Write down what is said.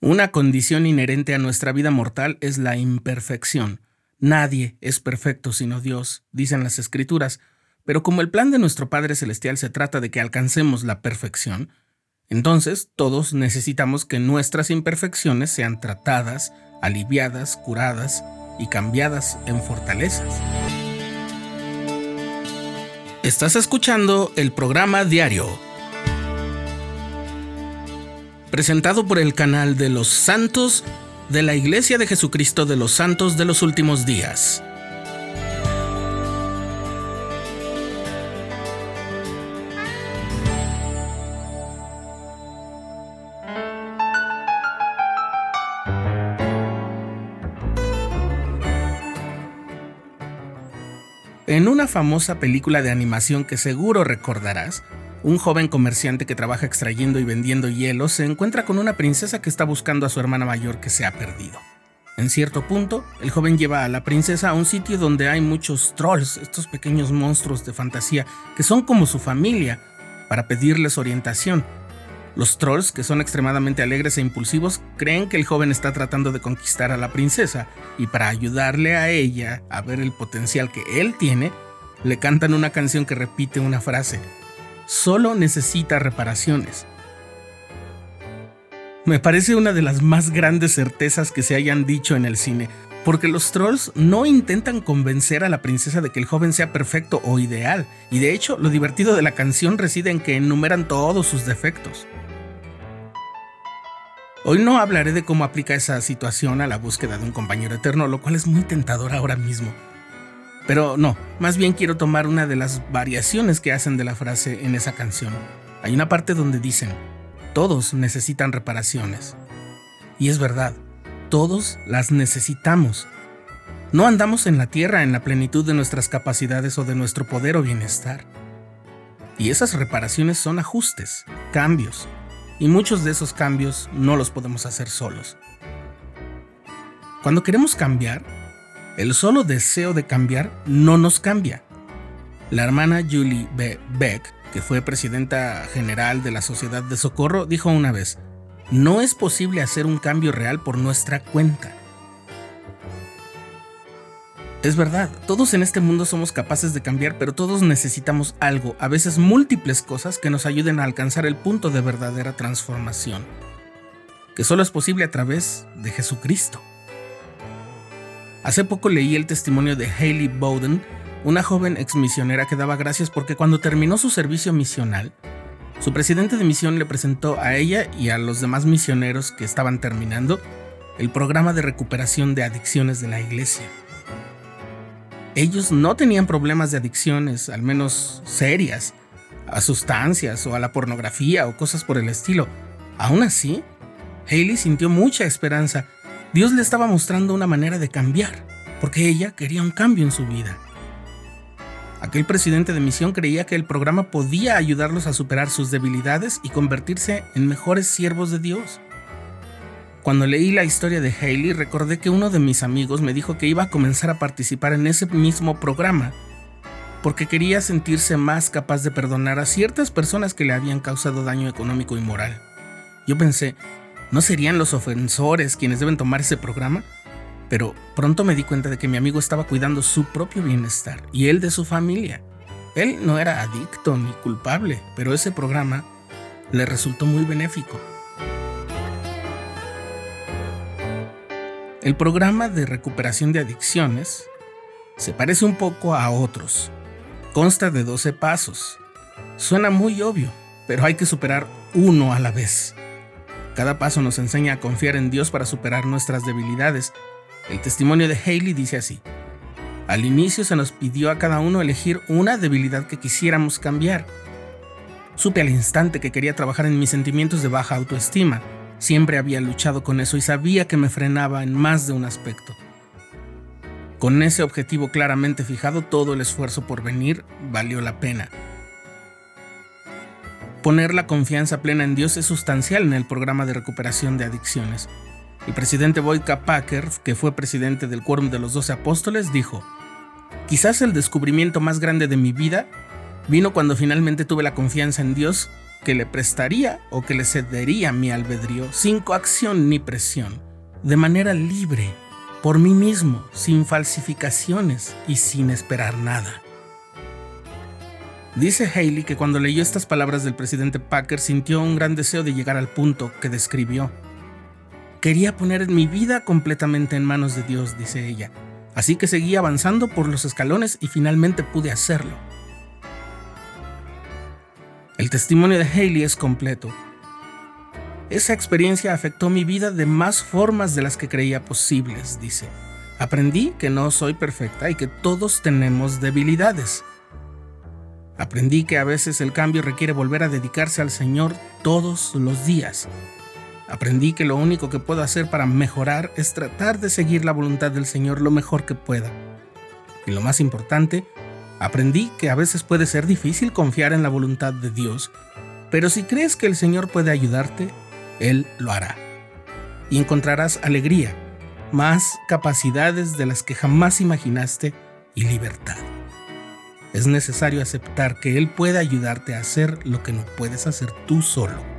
Una condición inherente a nuestra vida mortal es la imperfección. Nadie es perfecto sino Dios, dicen las Escrituras, pero como el plan de nuestro Padre Celestial se trata de que alcancemos la perfección, entonces todos necesitamos que nuestras imperfecciones sean tratadas, aliviadas, curadas y cambiadas en fortalezas. Estás escuchando el programa diario presentado por el canal de los santos de la Iglesia de Jesucristo de los Santos de los Últimos Días. En una famosa película de animación que seguro recordarás, un joven comerciante que trabaja extrayendo y vendiendo hielo se encuentra con una princesa que está buscando a su hermana mayor que se ha perdido. En cierto punto, el joven lleva a la princesa a un sitio donde hay muchos trolls, estos pequeños monstruos de fantasía que son como su familia, para pedirles orientación. Los trolls, que son extremadamente alegres e impulsivos, creen que el joven está tratando de conquistar a la princesa y para ayudarle a ella a ver el potencial que él tiene, le cantan una canción que repite una frase, solo necesita reparaciones. Me parece una de las más grandes certezas que se hayan dicho en el cine, porque los trolls no intentan convencer a la princesa de que el joven sea perfecto o ideal, y de hecho lo divertido de la canción reside en que enumeran todos sus defectos. Hoy no hablaré de cómo aplica esa situación a la búsqueda de un compañero eterno, lo cual es muy tentador ahora mismo. Pero no, más bien quiero tomar una de las variaciones que hacen de la frase en esa canción. Hay una parte donde dicen, todos necesitan reparaciones. Y es verdad, todos las necesitamos. No andamos en la tierra en la plenitud de nuestras capacidades o de nuestro poder o bienestar. Y esas reparaciones son ajustes, cambios, y muchos de esos cambios no los podemos hacer solos. Cuando queremos cambiar, el solo deseo de cambiar no nos cambia. La hermana Julie B. Beck, que fue presidenta general de la Sociedad de Socorro, dijo una vez, no es posible hacer un cambio real por nuestra cuenta. Es verdad, todos en este mundo somos capaces de cambiar, pero todos necesitamos algo, a veces múltiples cosas que nos ayuden a alcanzar el punto de verdadera transformación, que solo es posible a través de Jesucristo. Hace poco leí el testimonio de Hailey Bowden, una joven exmisionera que daba gracias porque cuando terminó su servicio misional, su presidente de misión le presentó a ella y a los demás misioneros que estaban terminando el programa de recuperación de adicciones de la iglesia. Ellos no tenían problemas de adicciones, al menos serias, a sustancias o a la pornografía o cosas por el estilo. Aún así, Haley sintió mucha esperanza Dios le estaba mostrando una manera de cambiar, porque ella quería un cambio en su vida. Aquel presidente de misión creía que el programa podía ayudarlos a superar sus debilidades y convertirse en mejores siervos de Dios. Cuando leí la historia de Haley, recordé que uno de mis amigos me dijo que iba a comenzar a participar en ese mismo programa, porque quería sentirse más capaz de perdonar a ciertas personas que le habían causado daño económico y moral. Yo pensé, ¿No serían los ofensores quienes deben tomar ese programa? Pero pronto me di cuenta de que mi amigo estaba cuidando su propio bienestar y el de su familia. Él no era adicto ni culpable, pero ese programa le resultó muy benéfico. El programa de recuperación de adicciones se parece un poco a otros. Consta de 12 pasos. Suena muy obvio, pero hay que superar uno a la vez. Cada paso nos enseña a confiar en Dios para superar nuestras debilidades. El testimonio de Haley dice así. Al inicio se nos pidió a cada uno elegir una debilidad que quisiéramos cambiar. Supe al instante que quería trabajar en mis sentimientos de baja autoestima. Siempre había luchado con eso y sabía que me frenaba en más de un aspecto. Con ese objetivo claramente fijado, todo el esfuerzo por venir valió la pena. Poner la confianza plena en Dios es sustancial en el programa de recuperación de adicciones. El presidente Boyd K. Packer, que fue presidente del Quórum de los Doce Apóstoles, dijo, Quizás el descubrimiento más grande de mi vida vino cuando finalmente tuve la confianza en Dios que le prestaría o que le cedería mi albedrío sin coacción ni presión, de manera libre, por mí mismo, sin falsificaciones y sin esperar nada. Dice Haley que cuando leyó estas palabras del presidente Packer sintió un gran deseo de llegar al punto que describió. Quería poner mi vida completamente en manos de Dios, dice ella. Así que seguí avanzando por los escalones y finalmente pude hacerlo. El testimonio de Haley es completo. Esa experiencia afectó mi vida de más formas de las que creía posibles, dice. Aprendí que no soy perfecta y que todos tenemos debilidades. Aprendí que a veces el cambio requiere volver a dedicarse al Señor todos los días. Aprendí que lo único que puedo hacer para mejorar es tratar de seguir la voluntad del Señor lo mejor que pueda. Y lo más importante, aprendí que a veces puede ser difícil confiar en la voluntad de Dios, pero si crees que el Señor puede ayudarte, Él lo hará. Y encontrarás alegría, más capacidades de las que jamás imaginaste y libertad es necesario aceptar que Él puede ayudarte a hacer lo que no puedes hacer tú solo.